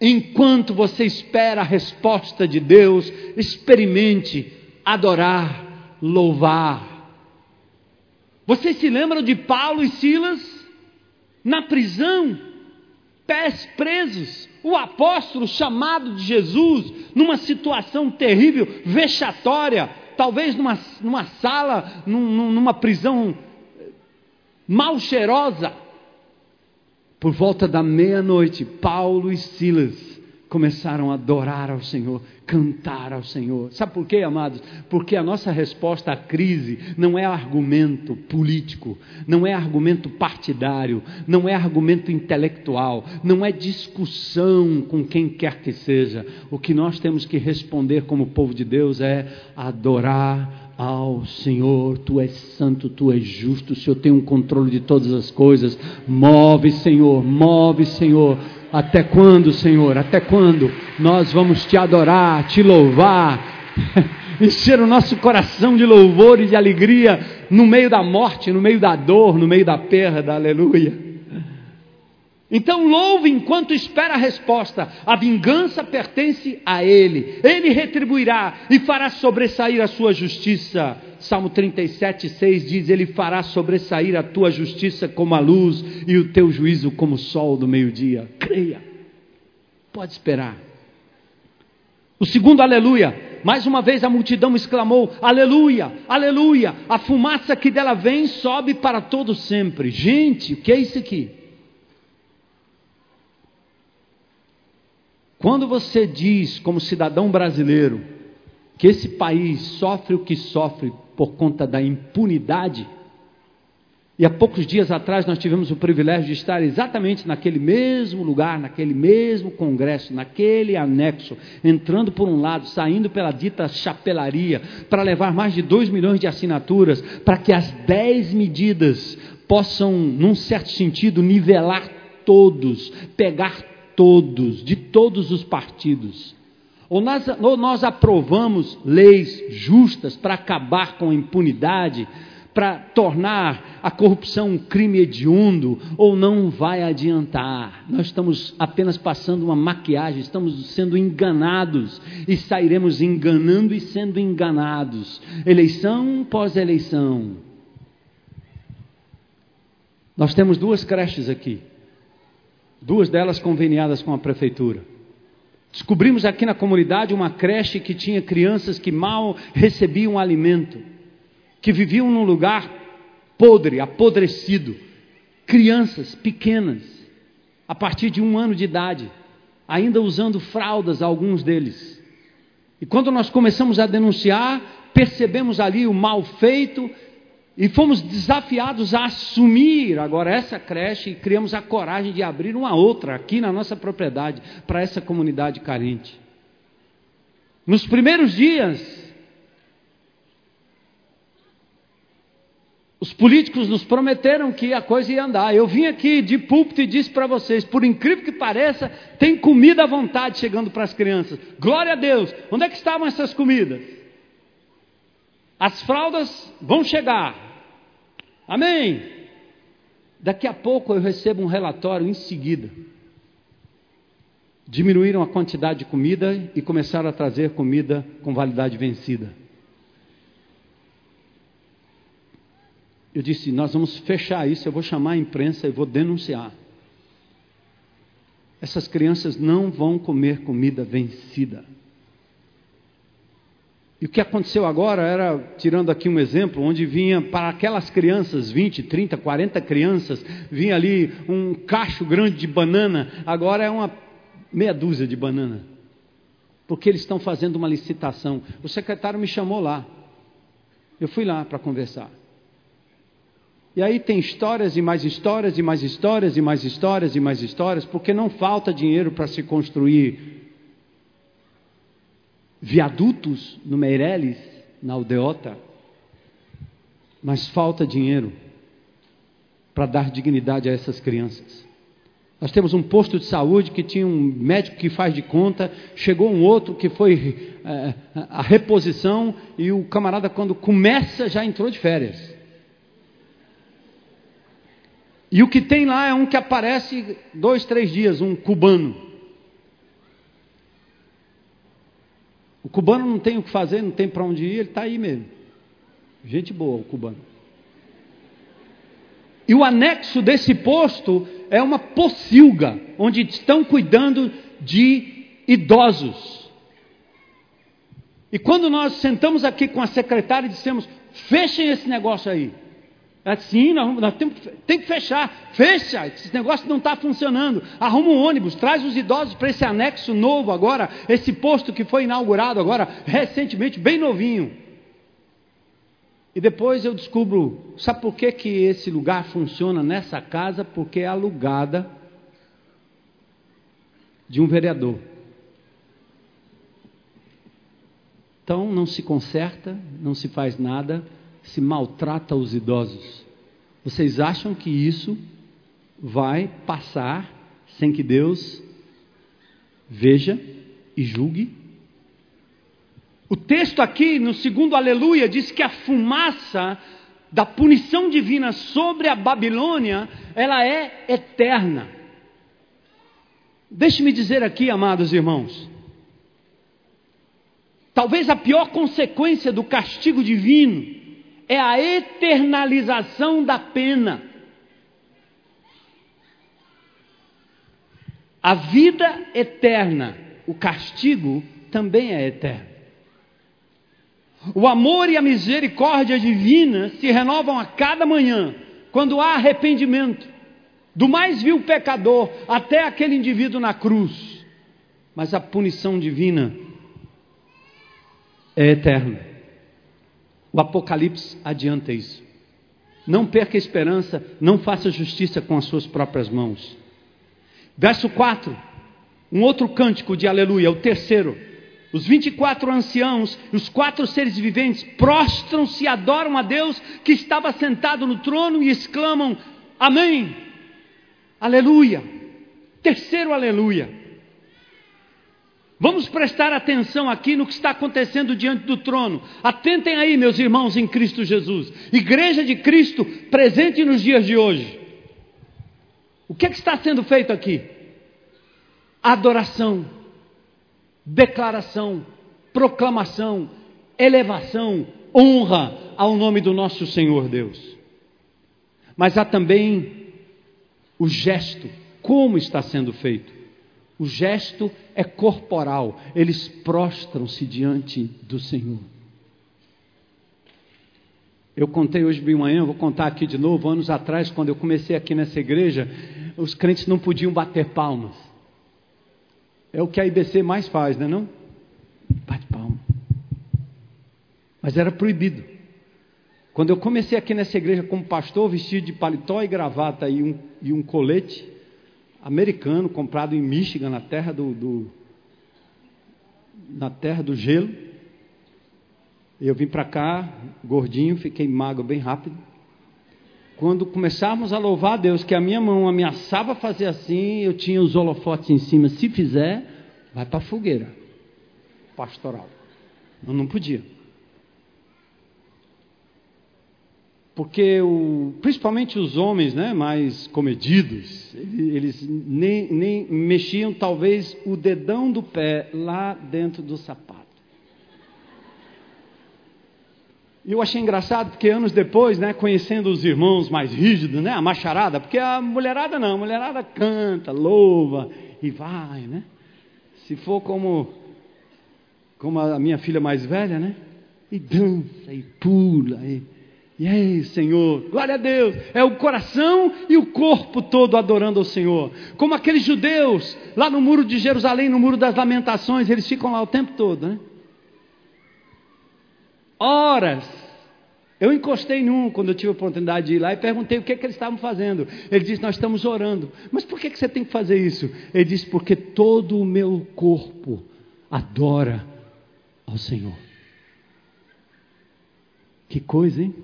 Speaker 2: Enquanto você espera a resposta de Deus, experimente adorar, louvar. Vocês se lembram de Paulo e Silas na prisão, pés presos, o apóstolo chamado de Jesus, numa situação terrível, vexatória, talvez numa, numa sala, num, numa prisão mal cheirosa. Por volta da meia-noite, Paulo e Silas começaram a adorar ao Senhor, cantar ao Senhor. Sabe por quê, amados? Porque a nossa resposta à crise não é argumento político, não é argumento partidário, não é argumento intelectual, não é discussão com quem quer que seja. O que nós temos que responder como povo de Deus é adorar ao Senhor, tu és santo, tu és justo, o Senhor tem um controle de todas as coisas. Move, Senhor, move, Senhor até quando, Senhor? Até quando nós vamos te adorar, te louvar, encher o nosso coração de louvor e de alegria no meio da morte, no meio da dor, no meio da perda, aleluia. Então louve enquanto espera a resposta. A vingança pertence a Ele. Ele retribuirá e fará sobressair a sua justiça. Salmo 37, 6 diz: Ele fará sobressair a tua justiça como a luz e o teu juízo como o sol do meio-dia. Creia. Pode esperar. O segundo aleluia. Mais uma vez a multidão exclamou: Aleluia, aleluia. A fumaça que dela vem sobe para todo sempre. Gente, o que é isso aqui? Quando você diz, como cidadão brasileiro, que esse país sofre o que sofre por conta da impunidade, e há poucos dias atrás nós tivemos o privilégio de estar exatamente naquele mesmo lugar, naquele mesmo congresso, naquele anexo, entrando por um lado, saindo pela dita chapelaria, para levar mais de 2 milhões de assinaturas, para que as 10 medidas possam, num certo sentido, nivelar todos, pegar todos, de todos os partidos. Ou nós, ou nós aprovamos leis justas para acabar com a impunidade, para tornar a corrupção um crime hediondo, ou não vai adiantar. Nós estamos apenas passando uma maquiagem, estamos sendo enganados e sairemos enganando e sendo enganados, eleição pós eleição. Nós temos duas creches aqui duas delas conveniadas com a prefeitura. Descobrimos aqui na comunidade uma creche que tinha crianças que mal recebiam alimento, que viviam num lugar podre, apodrecido. Crianças pequenas, a partir de um ano de idade, ainda usando fraldas, alguns deles. E quando nós começamos a denunciar, percebemos ali o mal feito e fomos desafiados a assumir agora essa creche e criamos a coragem de abrir uma outra aqui na nossa propriedade para essa comunidade carente. Nos primeiros dias, os políticos nos prometeram que a coisa ia andar. Eu vim aqui de púlpito e disse para vocês: por incrível que pareça, tem comida à vontade chegando para as crianças. Glória a Deus! Onde é que estavam essas comidas? As fraldas vão chegar, Amém. Daqui a pouco eu recebo um relatório em seguida. Diminuíram a quantidade de comida e começaram a trazer comida com validade vencida. Eu disse: Nós vamos fechar isso. Eu vou chamar a imprensa e vou denunciar. Essas crianças não vão comer comida vencida. E o que aconteceu agora era, tirando aqui um exemplo, onde vinha para aquelas crianças, 20, 30, 40 crianças, vinha ali um cacho grande de banana, agora é uma meia dúzia de banana. Porque eles estão fazendo uma licitação. O secretário me chamou lá. Eu fui lá para conversar. E aí tem histórias e mais histórias e mais histórias e mais histórias e mais histórias, porque não falta dinheiro para se construir viadutos no Meireles, na Aldeota, mas falta dinheiro para dar dignidade a essas crianças. Nós temos um posto de saúde que tinha um médico que faz de conta, chegou um outro que foi é, a reposição e o camarada, quando começa, já entrou de férias. E o que tem lá é um que aparece dois, três dias, um cubano. O cubano não tem o que fazer, não tem para onde ir, ele está aí mesmo. Gente boa, o cubano. E o anexo desse posto é uma pocilga, onde estão cuidando de idosos. E quando nós sentamos aqui com a secretária e dissemos: fechem esse negócio aí. Ela disse, sim, nós, nós temos, tem que fechar. Fecha, esse negócio não está funcionando. Arruma um ônibus, traz os idosos para esse anexo novo agora, esse posto que foi inaugurado agora, recentemente, bem novinho. E depois eu descubro, sabe por que, que esse lugar funciona nessa casa? Porque é alugada de um vereador. Então não se conserta, não se faz nada se maltrata os idosos. Vocês acham que isso vai passar sem que Deus veja e julgue? O texto aqui, no segundo aleluia, diz que a fumaça da punição divina sobre a Babilônia, ela é eterna. Deixe-me dizer aqui, amados irmãos, talvez a pior consequência do castigo divino é a eternalização da pena. A vida eterna, o castigo também é eterno. O amor e a misericórdia divina se renovam a cada manhã, quando há arrependimento, do mais vil pecador até aquele indivíduo na cruz. Mas a punição divina é eterna. O Apocalipse adianta isso. Não perca a esperança, não faça justiça com as suas próprias mãos. Verso 4, um outro cântico de aleluia, o terceiro. Os 24 anciãos e os quatro seres viventes prostram-se e adoram a Deus que estava sentado no trono e exclamam: Amém, aleluia. Terceiro aleluia. Vamos prestar atenção aqui no que está acontecendo diante do trono. Atentem aí, meus irmãos em Cristo Jesus. Igreja de Cristo presente nos dias de hoje. O que, é que está sendo feito aqui? Adoração, declaração, proclamação, elevação, honra ao nome do nosso Senhor Deus. Mas há também o gesto, como está sendo feito. O gesto é corporal, eles prostram-se diante do Senhor. Eu contei hoje de manhã, vou contar aqui de novo. Anos atrás, quando eu comecei aqui nessa igreja, os crentes não podiam bater palmas. É o que a IBC mais faz, não é não? Bate palma. Mas era proibido. Quando eu comecei aqui nessa igreja como pastor, vestido de paletó e gravata e um, e um colete, americano, comprado em Michigan, na terra do, do na terra do gelo. Eu vim para cá, gordinho, fiquei magro bem rápido. Quando começarmos a louvar a Deus, que a minha mão ameaçava fazer assim, eu tinha os holofotes em cima. Se fizer, vai para a fogueira pastoral. Eu não podia. Porque o, principalmente os homens né, mais comedidos, eles nem, nem mexiam talvez o dedão do pé lá dentro do sapato. E eu achei engraçado porque anos depois, né, conhecendo os irmãos mais rígidos, né, a macharada, porque a mulherada não, a mulherada canta, louva e vai, né? Se for como como a minha filha mais velha, né? E dança e pula e e aí, Senhor, glória a Deus, é o coração e o corpo todo adorando ao Senhor. Como aqueles judeus lá no muro de Jerusalém, no muro das lamentações, eles ficam lá o tempo todo, né? Horas. Eu encostei num quando eu tive a oportunidade de ir lá e perguntei o que, é que eles estavam fazendo. Ele disse: Nós estamos orando. Mas por que, que você tem que fazer isso? Ele disse: Porque todo o meu corpo adora ao Senhor. Que coisa, hein?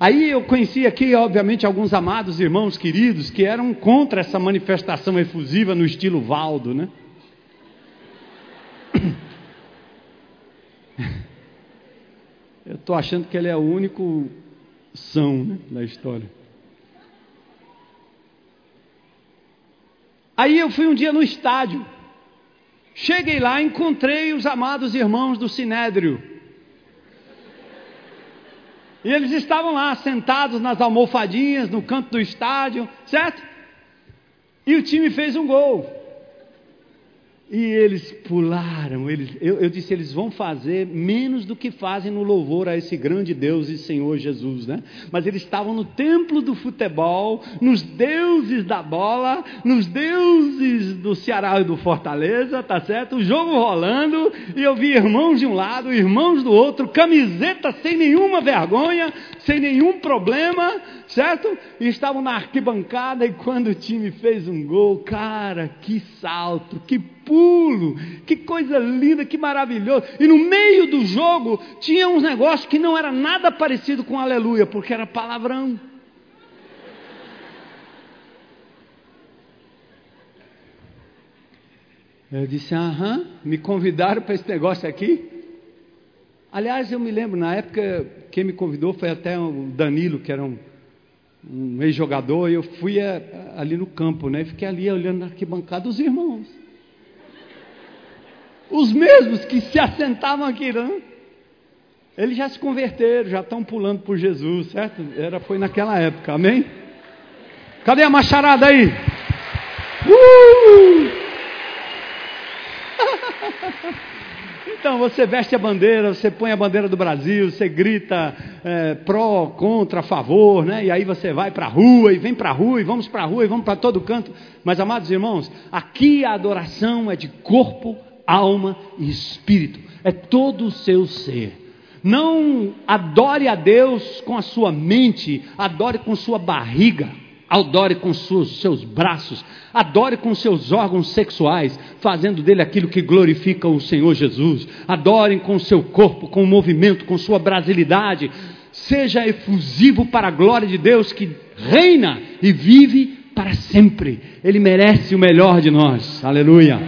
Speaker 2: Aí eu conheci aqui, obviamente, alguns amados irmãos queridos que eram contra essa manifestação efusiva no estilo Valdo, né? Eu estou achando que ele é o único são né, da história. Aí eu fui um dia no estádio. Cheguei lá, encontrei os amados irmãos do Sinédrio. E eles estavam lá, sentados nas almofadinhas, no canto do estádio, certo? E o time fez um gol. E eles pularam, eles, eu, eu, disse, eles vão fazer menos do que fazem no louvor a esse grande Deus e Senhor Jesus, né? Mas eles estavam no templo do futebol, nos deuses da bola, nos deuses do Ceará e do Fortaleza, tá certo? O jogo rolando, e eu vi irmãos de um lado, irmãos do outro, camiseta sem nenhuma vergonha, sem nenhum problema, certo? E estavam na arquibancada, e quando o time fez um gol, cara, que salto, que pulo, que coisa linda, que maravilhoso. E no meio do jogo tinha uns negócios que não era nada parecido com aleluia, porque era palavrão. Eu disse, aham, me convidaram para esse negócio aqui. Aliás, eu me lembro, na época, quem me convidou foi até o Danilo, que era um, um ex-jogador, e eu fui a, ali no campo, né? Fiquei ali olhando na arquibancada os irmãos. Os mesmos que se assentavam aqui, né? Eles já se converteram, já estão pulando por Jesus, certo? Era, foi naquela época, amém? Cadê a macharada aí? Uh! Então você veste a bandeira, você põe a bandeira do Brasil, você grita é, pró, contra, a favor, né? E aí você vai para a rua e vem para a rua e vamos para a rua e vamos para todo canto. Mas amados irmãos, aqui a adoração é de corpo, alma e espírito. É todo o seu ser. Não adore a Deus com a sua mente, adore com sua barriga, adore com seus, seus braços, adore com seus órgãos sexuais, fazendo dele aquilo que glorifica o Senhor Jesus. Adorem com seu corpo, com o movimento, com sua brasilidade. Seja efusivo para a glória de Deus que reina e vive para sempre. Ele merece o melhor de nós. Aleluia.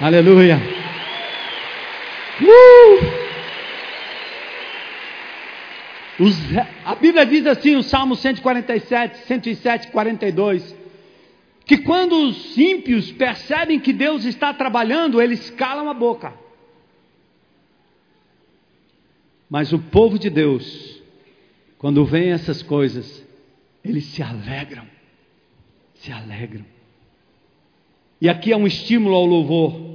Speaker 2: Aleluia. Uh! Os, a Bíblia diz assim, o Salmo 147, 107, 42, que quando os ímpios percebem que Deus está trabalhando, eles calam a boca. Mas o povo de Deus, quando vem essas coisas, eles se alegram, se alegram. E aqui é um estímulo ao louvor.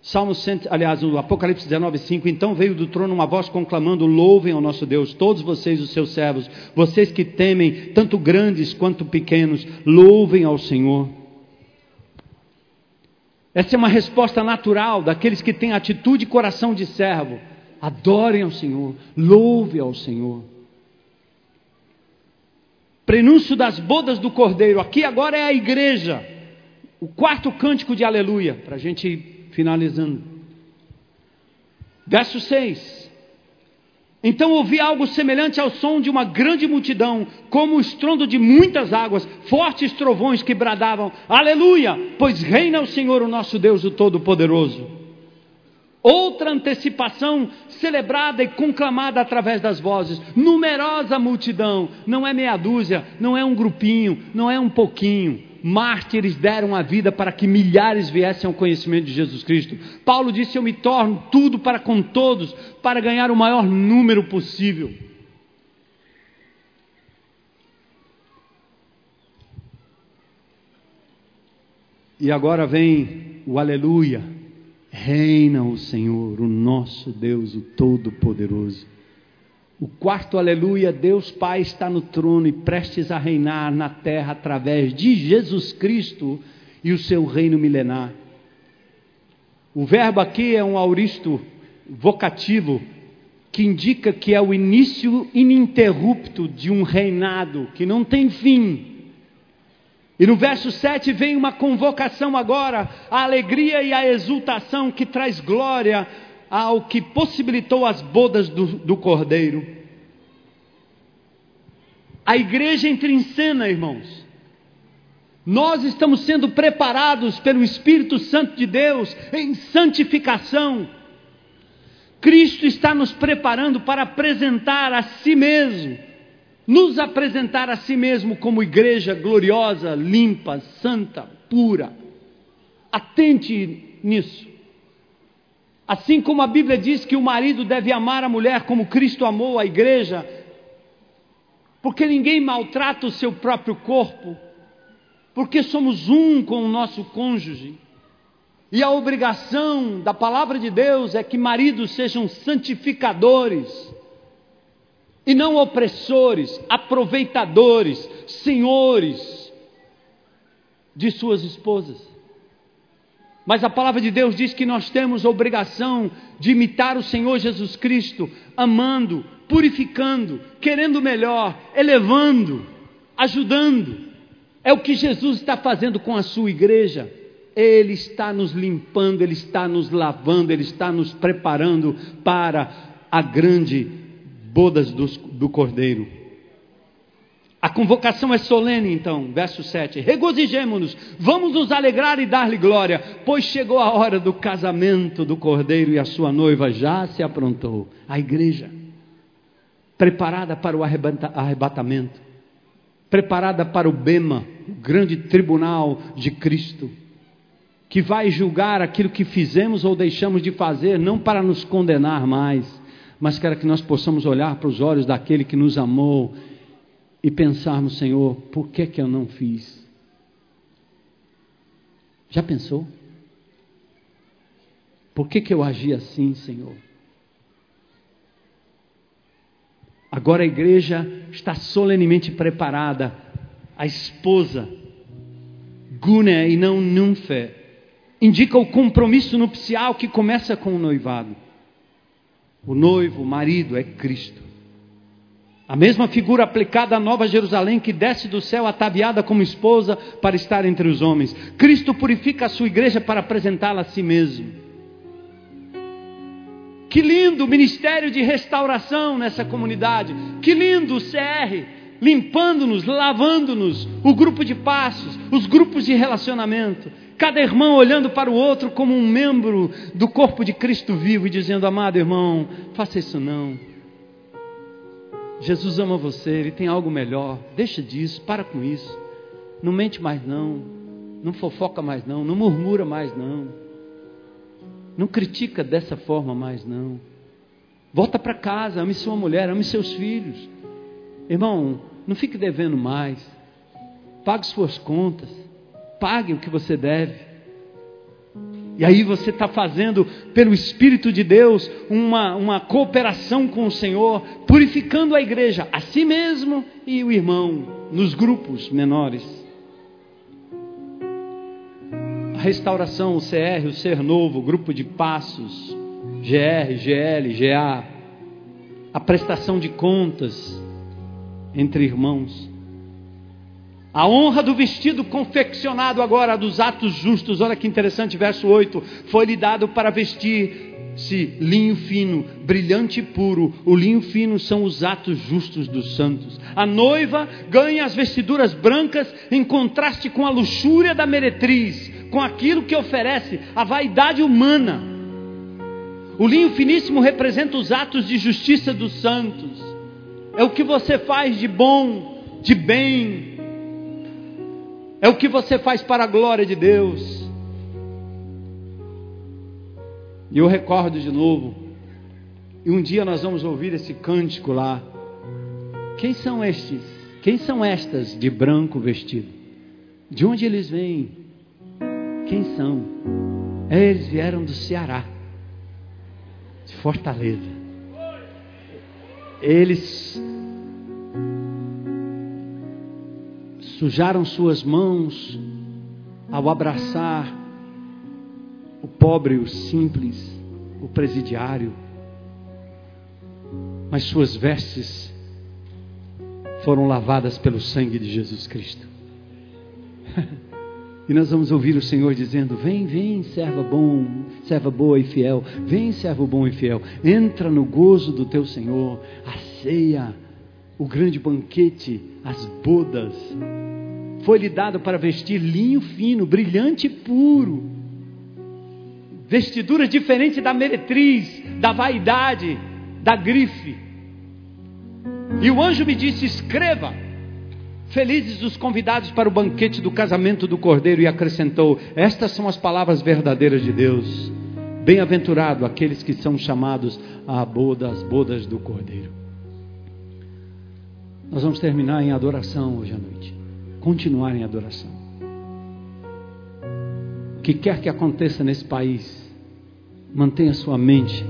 Speaker 2: Salmo 100, aliás, o Apocalipse 19, 5. Então veio do trono uma voz conclamando: Louvem ao nosso Deus, todos vocês, os seus servos, vocês que temem, tanto grandes quanto pequenos, louvem ao Senhor. Essa é uma resposta natural daqueles que têm atitude e coração de servo. Adorem ao Senhor, louve ao Senhor. Prenúncio das bodas do Cordeiro, aqui agora é a igreja. O quarto cântico de aleluia, para a gente Finalizando. Verso 6. Então ouvi algo semelhante ao som de uma grande multidão, como o estrondo de muitas águas, fortes trovões que bradavam: Aleluia! Pois reina o Senhor, o nosso Deus, o Todo-Poderoso. Outra antecipação celebrada e conclamada através das vozes. Numerosa multidão, não é meia dúzia, não é um grupinho, não é um pouquinho mártires deram a vida para que milhares viessem ao conhecimento de Jesus Cristo. Paulo disse: Eu me torno tudo para com todos, para ganhar o maior número possível. E agora vem o aleluia. Reina o Senhor, o nosso Deus, o Todo-Poderoso. O quarto aleluia, Deus Pai está no trono e prestes a reinar na terra através de Jesus Cristo e o seu reino milenar. O verbo aqui é um auristo vocativo que indica que é o início ininterrupto de um reinado que não tem fim. E no verso 7 vem uma convocação agora, a alegria e a exultação que traz glória ao que possibilitou as bodas do, do cordeiro. A igreja entra em cena, irmãos. Nós estamos sendo preparados pelo Espírito Santo de Deus em santificação. Cristo está nos preparando para apresentar a si mesmo, nos apresentar a si mesmo como igreja gloriosa, limpa, santa, pura. Atente nisso. Assim como a Bíblia diz que o marido deve amar a mulher como Cristo amou a igreja, porque ninguém maltrata o seu próprio corpo, porque somos um com o nosso cônjuge. E a obrigação da palavra de Deus é que maridos sejam santificadores e não opressores, aproveitadores, senhores de suas esposas. Mas a palavra de Deus diz que nós temos a obrigação de imitar o Senhor Jesus Cristo, amando, purificando, querendo melhor, elevando, ajudando. É o que Jesus está fazendo com a sua igreja. Ele está nos limpando, Ele está nos lavando, Ele está nos preparando para a grande bodas do, do Cordeiro. A convocação é solene, então, verso 7. Regozijemo-nos, vamos nos alegrar e dar-lhe glória, pois chegou a hora do casamento do cordeiro e a sua noiva já se aprontou. A igreja, preparada para o arrebatamento. preparada para o Bema, o grande tribunal de Cristo, que vai julgar aquilo que fizemos ou deixamos de fazer, não para nos condenar mais, mas para que nós possamos olhar para os olhos daquele que nos amou e pensarmos, Senhor, por que, que eu não fiz? Já pensou? Por que, que eu agi assim, Senhor? Agora a igreja está solenemente preparada, a esposa, Gune e não Nunfe, indica o compromisso nupcial que começa com o noivado. O noivo, o marido, é Cristo. A mesma figura aplicada à Nova Jerusalém que desce do céu ataviada como esposa para estar entre os homens. Cristo purifica a sua igreja para apresentá-la a si mesmo. Que lindo o ministério de restauração nessa comunidade. Que lindo o CR, limpando-nos, lavando-nos, o grupo de passos, os grupos de relacionamento. Cada irmão olhando para o outro como um membro do corpo de Cristo vivo e dizendo: Amado irmão, faça isso não. Jesus ama você, Ele tem algo melhor. Deixa disso, para com isso. Não mente mais não. Não fofoca mais não. Não murmura mais não. Não critica dessa forma mais não. Volta para casa, ame sua mulher, ame seus filhos. Irmão, não fique devendo mais. Pague suas contas. Pague o que você deve. E aí você está fazendo, pelo Espírito de Deus, uma, uma cooperação com o Senhor, purificando a igreja, a si mesmo e o irmão, nos grupos menores. A restauração, o CR, o Ser Novo, o grupo de passos, GR, GL, GA, a prestação de contas entre irmãos. A honra do vestido confeccionado agora dos atos justos, olha que interessante, verso 8: foi-lhe dado para vestir-se linho fino, brilhante e puro. O linho fino são os atos justos dos santos. A noiva ganha as vestiduras brancas em contraste com a luxúria da meretriz, com aquilo que oferece a vaidade humana. O linho finíssimo representa os atos de justiça dos santos. É o que você faz de bom, de bem, é o que você faz para a glória de Deus. E eu recordo de novo, e um dia nós vamos ouvir esse cântico lá. Quem são estes? Quem são estas de branco vestido? De onde eles vêm? Quem são? Eles vieram do Ceará, de Fortaleza. Eles sujaram suas mãos ao abraçar o pobre, o simples, o presidiário, mas suas vestes foram lavadas pelo sangue de Jesus Cristo. E nós vamos ouvir o Senhor dizendo: Vem, vem, serva bom, serva boa e fiel. Vem, servo bom e fiel. Entra no gozo do teu Senhor. A ceia, o grande banquete, as bodas foi-lhe dado para vestir linho fino, brilhante e puro. Vestidura diferente da meretriz, da vaidade, da grife. E o anjo me disse: Escreva, felizes os convidados para o banquete do casamento do cordeiro, e acrescentou: Estas são as palavras verdadeiras de Deus. Bem-aventurado aqueles que são chamados à boda, às bodas do cordeiro. Nós vamos terminar em adoração hoje à noite continuar em adoração. O que quer que aconteça nesse país, mantenha sua mente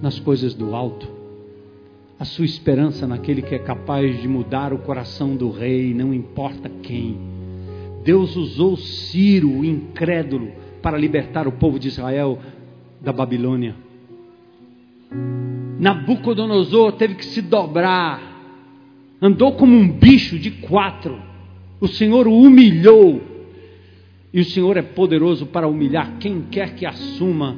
Speaker 2: nas coisas do alto, a sua esperança naquele que é capaz de mudar o coração do rei, não importa quem. Deus usou Ciro, o incrédulo, para libertar o povo de Israel da Babilônia. Nabucodonosor teve que se dobrar, andou como um bicho de quatro o Senhor o humilhou. E o Senhor é poderoso para humilhar quem quer que assuma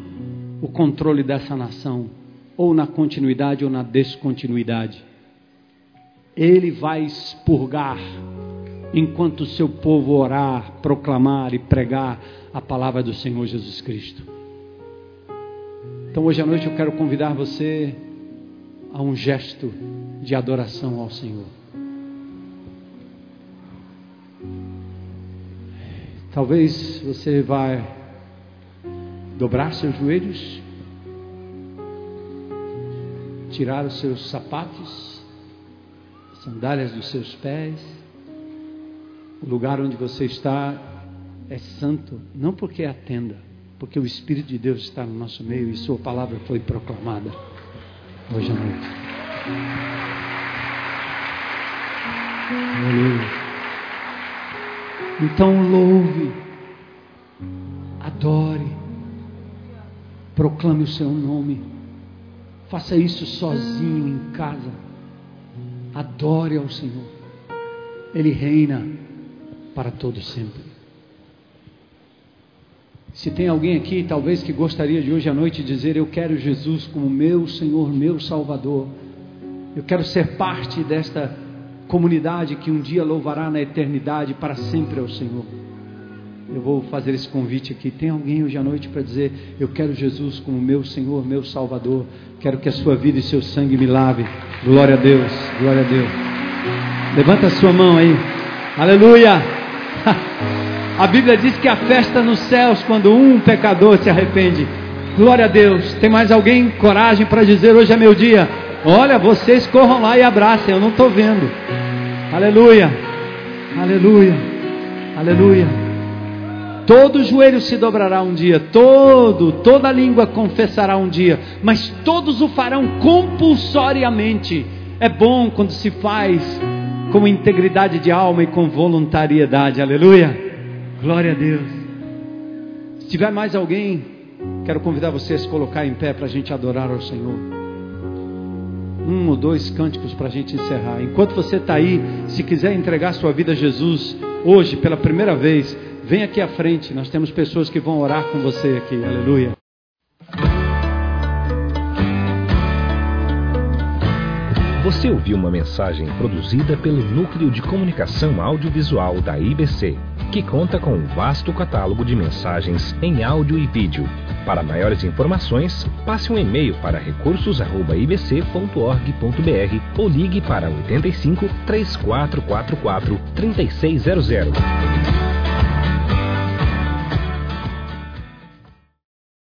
Speaker 2: o controle dessa nação, ou na continuidade ou na descontinuidade. Ele vai expurgar enquanto o seu povo orar, proclamar e pregar a palavra do Senhor Jesus Cristo. Então hoje à noite eu quero convidar você a um gesto de adoração ao Senhor. Talvez você vai dobrar seus joelhos, tirar os seus sapatos, sandálias dos seus pés. O lugar onde você está é santo, não porque é a tenda, porque o Espírito de Deus está no nosso meio e Sua palavra foi proclamada hoje à noite. Então louve, adore, proclame o seu nome, faça isso sozinho em casa, adore ao Senhor, Ele reina para todo sempre. Se tem alguém aqui, talvez que gostaria de hoje à noite dizer: Eu quero Jesus como meu Senhor, meu Salvador, eu quero ser parte desta comunidade que um dia louvará na eternidade para sempre ao Senhor. Eu vou fazer esse convite aqui. Tem alguém hoje à noite para dizer: Eu quero Jesus como meu Senhor, meu Salvador. Quero que a sua vida e seu sangue me lave. Glória a Deus, glória a Deus. Levanta a sua mão aí. Aleluia. A Bíblia diz que a festa nos céus quando um pecador se arrepende. Glória a Deus. Tem mais alguém coragem para dizer: Hoje é meu dia? Olha, vocês corram lá e abracem, eu não estou vendo. Aleluia, aleluia, aleluia. Todo joelho se dobrará um dia, todo, toda língua confessará um dia, mas todos o farão compulsoriamente. É bom quando se faz com integridade de alma e com voluntariedade. Aleluia. Glória a Deus. Se tiver mais alguém, quero convidar você a se colocar em pé para a gente adorar ao Senhor um ou dois cânticos para a gente encerrar. Enquanto você está aí, se quiser entregar sua vida a Jesus hoje, pela primeira vez, vem aqui à frente. Nós temos pessoas que vão orar com você aqui. Aleluia.
Speaker 1: Você ouviu uma mensagem produzida pelo Núcleo de Comunicação Audiovisual da IBC, que conta com um vasto catálogo de mensagens em áudio e vídeo. Para maiores informações, passe um e-mail para recursos@ibc.org.br ou ligue para 85 3444 3600.